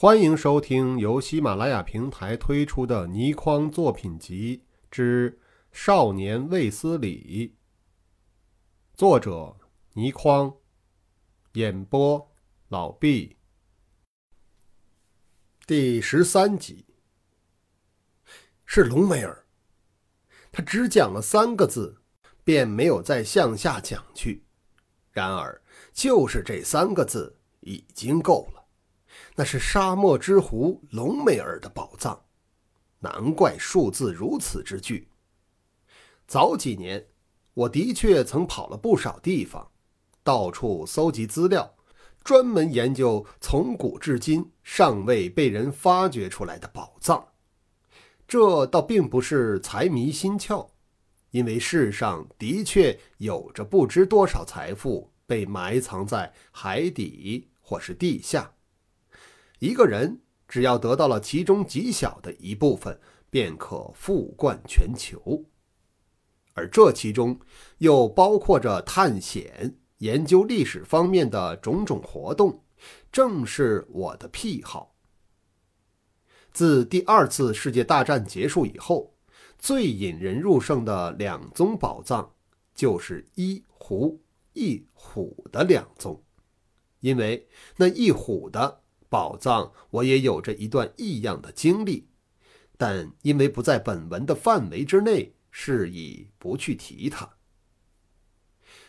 欢迎收听由喜马拉雅平台推出的倪匡作品集之《少年卫斯理》，作者倪匡，演播老毕。第十三集是隆美尔，他只讲了三个字，便没有再向下讲去。然而，就是这三个字已经够了。那是沙漠之狐隆美尔的宝藏，难怪数字如此之巨。早几年，我的确曾跑了不少地方，到处搜集资料，专门研究从古至今尚未被人发掘出来的宝藏。这倒并不是财迷心窍，因为世上的确有着不知多少财富。被埋藏在海底或是地下。一个人只要得到了其中极小的一部分，便可富冠全球。而这其中又包括着探险、研究历史方面的种种活动，正是我的癖好。自第二次世界大战结束以后，最引人入胜的两宗宝藏，就是一湖。一虎的两宗，因为那一虎的宝藏，我也有着一段异样的经历，但因为不在本文的范围之内，是以不去提它。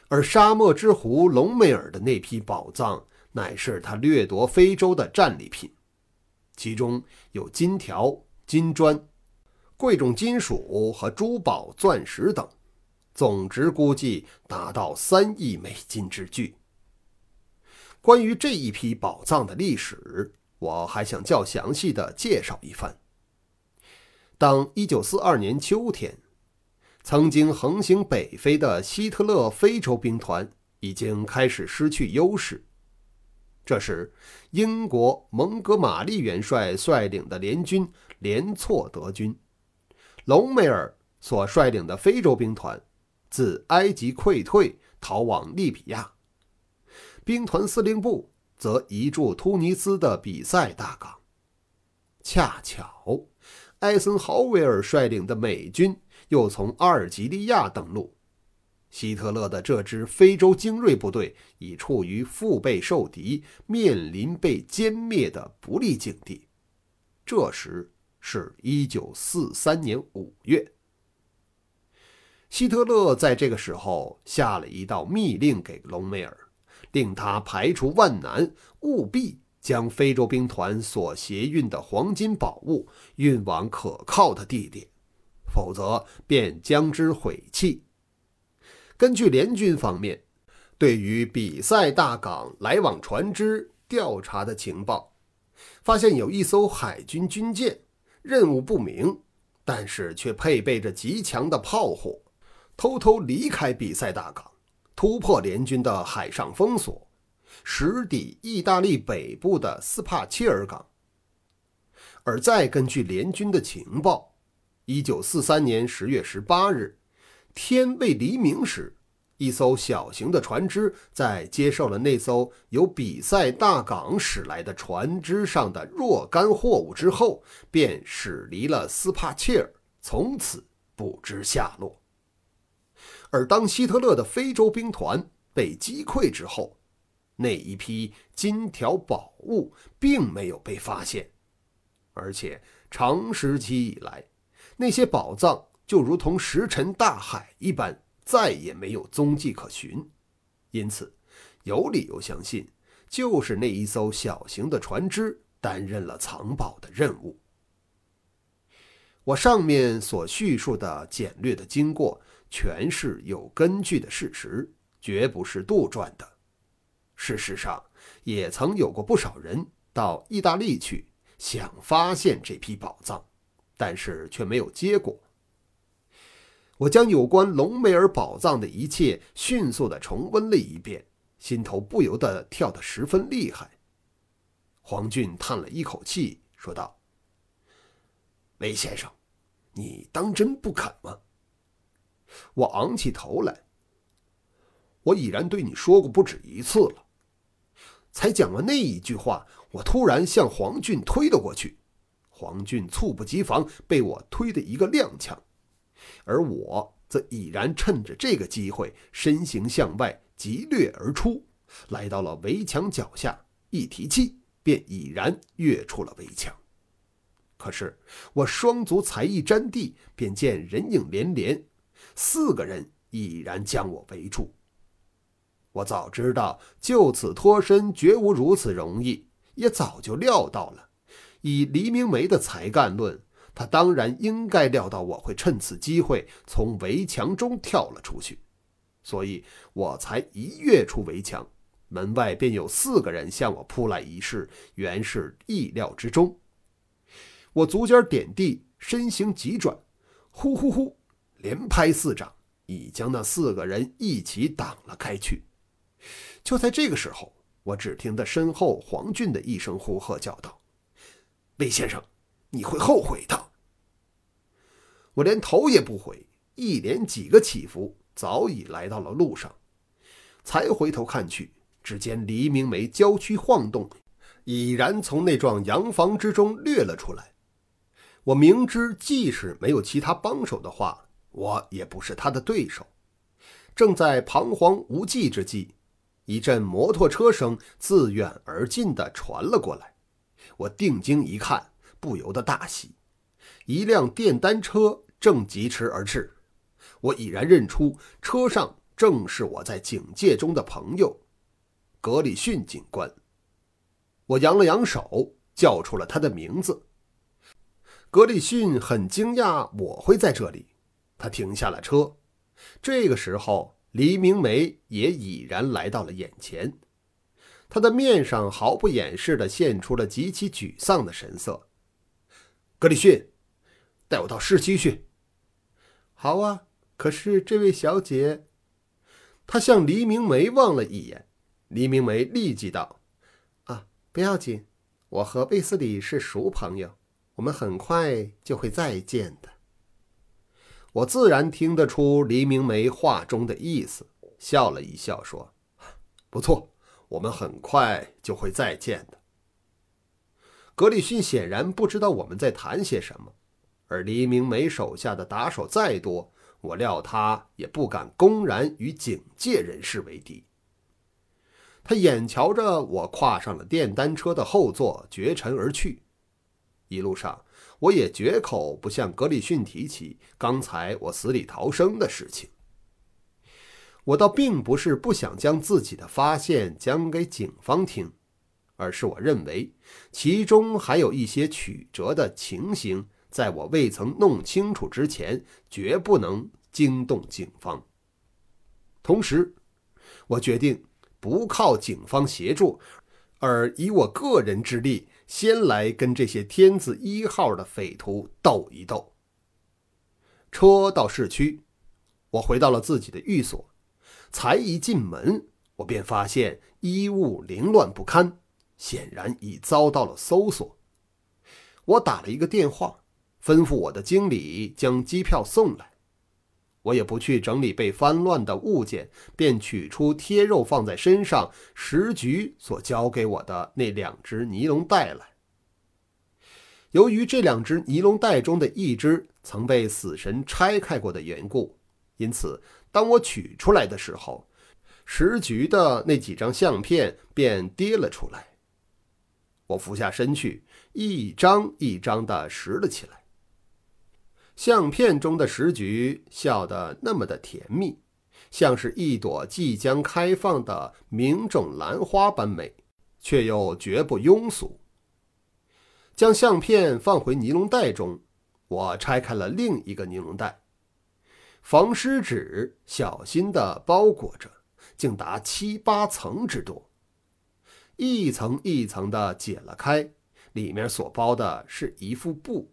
而沙漠之狐隆美尔的那批宝藏，乃是他掠夺非洲的战利品，其中有金条、金砖、贵重金属和珠宝、钻石等。总值估计达到三亿美金之巨。关于这一批宝藏的历史，我还想较详细的介绍一番。当1942年秋天，曾经横行北非的希特勒非洲兵团已经开始失去优势。这时，英国蒙哥马利元帅率领的联军连挫德军，隆美尔所率领的非洲兵团。自埃及溃退，逃往利比亚。兵团司令部则移驻突尼斯的比塞大港。恰巧，艾森豪威尔率领的美军又从阿尔及利亚登陆。希特勒的这支非洲精锐部队已处于腹背受敌、面临被歼灭的不利境地。这时是一九四三年五月。希特勒在这个时候下了一道密令给隆美尔，令他排除万难，务必将非洲兵团所携运的黄金宝物运往可靠的地点，否则便将之毁弃。根据联军方面对于比赛大港来往船只调查的情报，发现有一艘海军军舰，任务不明，但是却配备着极强的炮火。偷偷离开比赛大港，突破联军的海上封锁，驶抵意大利北部的斯帕切尔港。而再根据联军的情报，一九四三年十月十八日，天未黎明时，一艘小型的船只在接受了那艘由比塞大港驶来的船只上的若干货物之后，便驶离了斯帕切尔，从此不知下落。而当希特勒的非洲兵团被击溃之后，那一批金条宝物并没有被发现，而且长时期以来，那些宝藏就如同石沉大海一般，再也没有踪迹可寻。因此，有理由相信，就是那一艘小型的船只担任了藏宝的任务。我上面所叙述的简略的经过。全是有根据的事实，绝不是杜撰的。事实上，也曾有过不少人到意大利去，想发现这批宝藏，但是却没有结果。我将有关隆美尔宝藏的一切迅速的重温了一遍，心头不由得跳得十分厉害。黄俊叹了一口气，说道：“韦先生，你当真不肯吗？”我昂起头来。我已然对你说过不止一次了，才讲完那一句话，我突然向黄俊推了过去，黄俊猝不及防被我推的一个踉跄，而我则已然趁着这个机会身形向外急掠而出，来到了围墙脚下，一提气便已然跃出了围墙。可是我双足才一沾地，便见人影连连，四个人已然将我围住。我早知道就此脱身绝无如此容易，也早就料到了。以黎明梅的才干论，他当然应该料到我会趁此机会从围墙中跳了出去，所以我才一跃出围墙，门外便有四个人向我扑来一试，原是意料之中。我足尖点地，身形急转，呼呼呼，连拍四掌，已将那四个人一起挡了开去。就在这个时候，我只听得身后黄俊的一声呼喝，叫道：“魏先生，你会后悔的。”我连头也不回，一连几个起伏，早已来到了路上，才回头看去，只见黎明梅娇躯晃动，已然从那幢洋房之中掠了出来。我明知，即使没有其他帮手的话，我也不是他的对手，正在彷徨无计之际。一阵摩托车声自远而近的传了过来，我定睛一看，不由得大喜。一辆电单车正疾驰而至，我已然认出车上正是我在警戒中的朋友格里逊警官。我扬了扬手，叫出了他的名字。格里逊很惊讶我会在这里，他停下了车。这个时候。黎明梅也已然来到了眼前，他的面上毫不掩饰地现出了极其沮丧的神色。格里逊，带我到市区去。好啊，可是这位小姐……他向黎明梅望了一眼，黎明梅立即道：“啊，不要紧，我和贝斯里是熟朋友，我们很快就会再见的。”我自然听得出黎明梅话中的意思，笑了一笑，说：“不错，我们很快就会再见的。”格里逊显然不知道我们在谈些什么，而黎明梅手下的打手再多，我料他也不敢公然与警界人士为敌。他眼瞧着我跨上了电单车的后座，绝尘而去，一路上。我也绝口不向格里逊提起刚才我死里逃生的事情。我倒并不是不想将自己的发现讲给警方听，而是我认为其中还有一些曲折的情形，在我未曾弄清楚之前，绝不能惊动警方。同时，我决定不靠警方协助，而以我个人之力。先来跟这些天字一号的匪徒斗一斗。车到市区，我回到了自己的寓所。才一进门，我便发现衣物凌乱不堪，显然已遭到了搜索。我打了一个电话，吩咐我的经理将机票送来。我也不去整理被翻乱的物件，便取出贴肉放在身上时局所交给我的那两只尼龙带来。由于这两只尼龙带中的一只曾被死神拆开过的缘故，因此当我取出来的时候，时局的那几张相片便跌了出来。我俯下身去，一张一张地拾了起来。相片中的时局笑得那么的甜蜜，像是一朵即将开放的明种兰花般美，却又绝不庸俗。将相片放回尼龙袋中，我拆开了另一个尼龙袋，防湿纸小心地包裹着，竟达七八层之多，一层一层地解了开，里面所包的是一副布。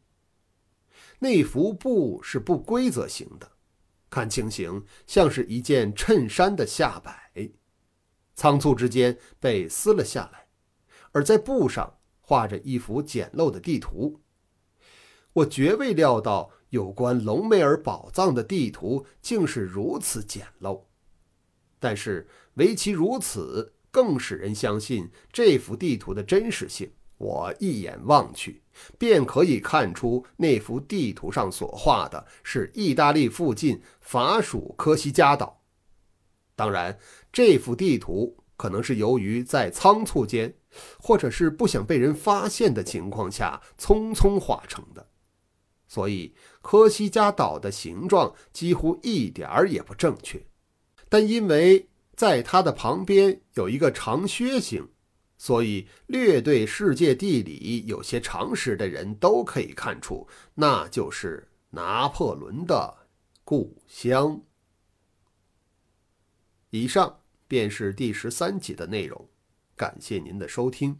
那幅布是不规则形的，看情形像是一件衬衫的下摆，仓促之间被撕了下来，而在布上画着一幅简陋的地图。我绝未料到有关隆美尔宝藏的地图竟是如此简陋，但是唯其如此，更使人相信这幅地图的真实性。我一眼望去，便可以看出那幅地图上所画的是意大利附近法属科西嘉岛。当然，这幅地图可能是由于在仓促间，或者是不想被人发现的情况下匆匆画成的，所以科西嘉岛的形状几乎一点儿也不正确。但因为在它的旁边有一个长靴形。所以，略对世界地理有些常识的人都可以看出，那就是拿破仑的故乡。以上便是第十三集的内容，感谢您的收听。